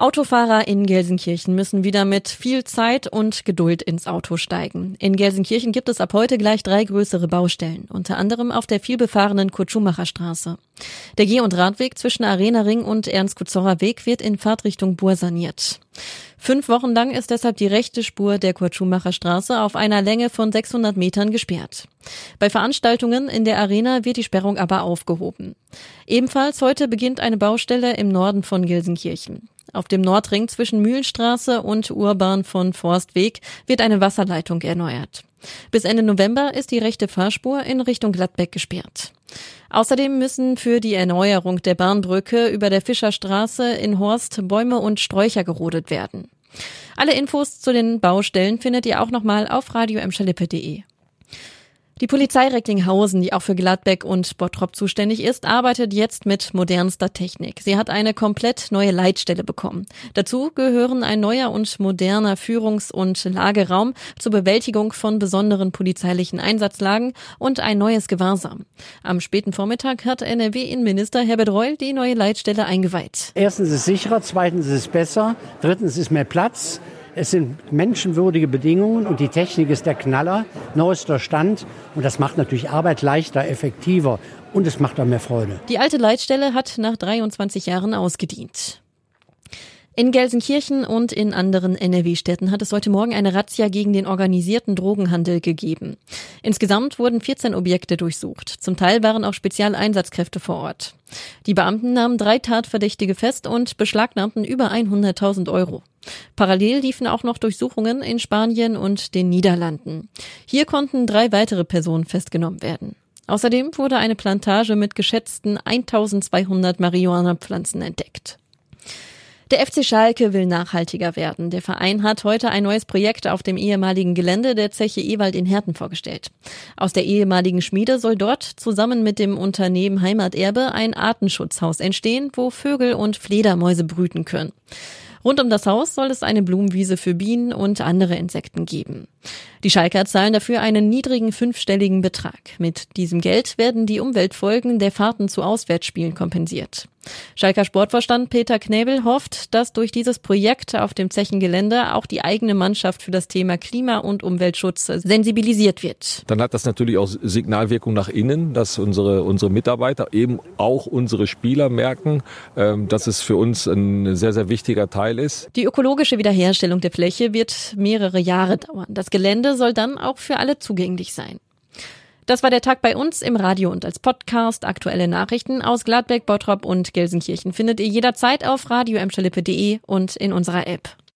Autofahrer in Gelsenkirchen müssen wieder mit viel Zeit und Geduld ins Auto steigen. In Gelsenkirchen gibt es ab heute gleich drei größere Baustellen, unter anderem auf der vielbefahrenen Kurt-Schumacher Straße. Der Geh- und Radweg zwischen Arena Ring und Ernst-Kutzorer Weg wird in Fahrtrichtung Bur saniert. Fünf Wochen lang ist deshalb die rechte Spur der Kurt-Schumacher Straße auf einer Länge von 600 Metern gesperrt. Bei Veranstaltungen in der Arena wird die Sperrung aber aufgehoben. Ebenfalls heute beginnt eine Baustelle im Norden von Gelsenkirchen. Auf dem Nordring zwischen Mühlenstraße und Urbahn von Forstweg wird eine Wasserleitung erneuert. Bis Ende November ist die rechte Fahrspur in Richtung Gladbeck gesperrt. Außerdem müssen für die Erneuerung der Bahnbrücke über der Fischerstraße in Horst Bäume und Sträucher gerodet werden. Alle Infos zu den Baustellen findet ihr auch nochmal auf radioemschalippe.de. Die Polizei Recklinghausen, die auch für Gladbeck und Bottrop zuständig ist, arbeitet jetzt mit modernster Technik. Sie hat eine komplett neue Leitstelle bekommen. Dazu gehören ein neuer und moderner Führungs- und Lageraum zur Bewältigung von besonderen polizeilichen Einsatzlagen und ein neues Gewahrsam. Am späten Vormittag hat NRW-Innenminister Herbert Reul die neue Leitstelle eingeweiht. Erstens ist es sicherer, zweitens ist es besser, drittens ist mehr Platz. Es sind menschenwürdige Bedingungen und die Technik ist der Knaller, neuester Stand. Und das macht natürlich Arbeit leichter, effektiver und es macht auch mehr Freude. Die alte Leitstelle hat nach 23 Jahren ausgedient. In Gelsenkirchen und in anderen NRW-Städten hat es heute Morgen eine Razzia gegen den organisierten Drogenhandel gegeben. Insgesamt wurden 14 Objekte durchsucht. Zum Teil waren auch Spezialeinsatzkräfte vor Ort. Die Beamten nahmen drei Tatverdächtige fest und beschlagnahmten über 100.000 Euro. Parallel liefen auch noch Durchsuchungen in Spanien und den Niederlanden. Hier konnten drei weitere Personen festgenommen werden. Außerdem wurde eine Plantage mit geschätzten 1200 Marihuana-Pflanzen entdeckt. Der FC Schalke will nachhaltiger werden. Der Verein hat heute ein neues Projekt auf dem ehemaligen Gelände der Zeche Ewald in Herten vorgestellt. Aus der ehemaligen Schmiede soll dort zusammen mit dem Unternehmen Heimaterbe ein Artenschutzhaus entstehen, wo Vögel und Fledermäuse brüten können. Rund um das Haus soll es eine Blumenwiese für Bienen und andere Insekten geben. Die Schalker zahlen dafür einen niedrigen fünfstelligen Betrag. Mit diesem Geld werden die Umweltfolgen der Fahrten zu Auswärtsspielen kompensiert. Schalker Sportvorstand Peter Knebel hofft, dass durch dieses Projekt auf dem Zechengelände auch die eigene Mannschaft für das Thema Klima- und Umweltschutz sensibilisiert wird. Dann hat das natürlich auch Signalwirkung nach innen, dass unsere, unsere Mitarbeiter, eben auch unsere Spieler merken, ähm, dass es für uns ein sehr, sehr wichtiger Teil ist. Die ökologische Wiederherstellung der Fläche wird mehrere Jahre dauern. Das Gelände soll dann auch für alle zugänglich sein. Das war der Tag bei uns im Radio und als Podcast. Aktuelle Nachrichten aus Gladbeck, Bottrop und Gelsenkirchen findet ihr jederzeit auf radio und in unserer App.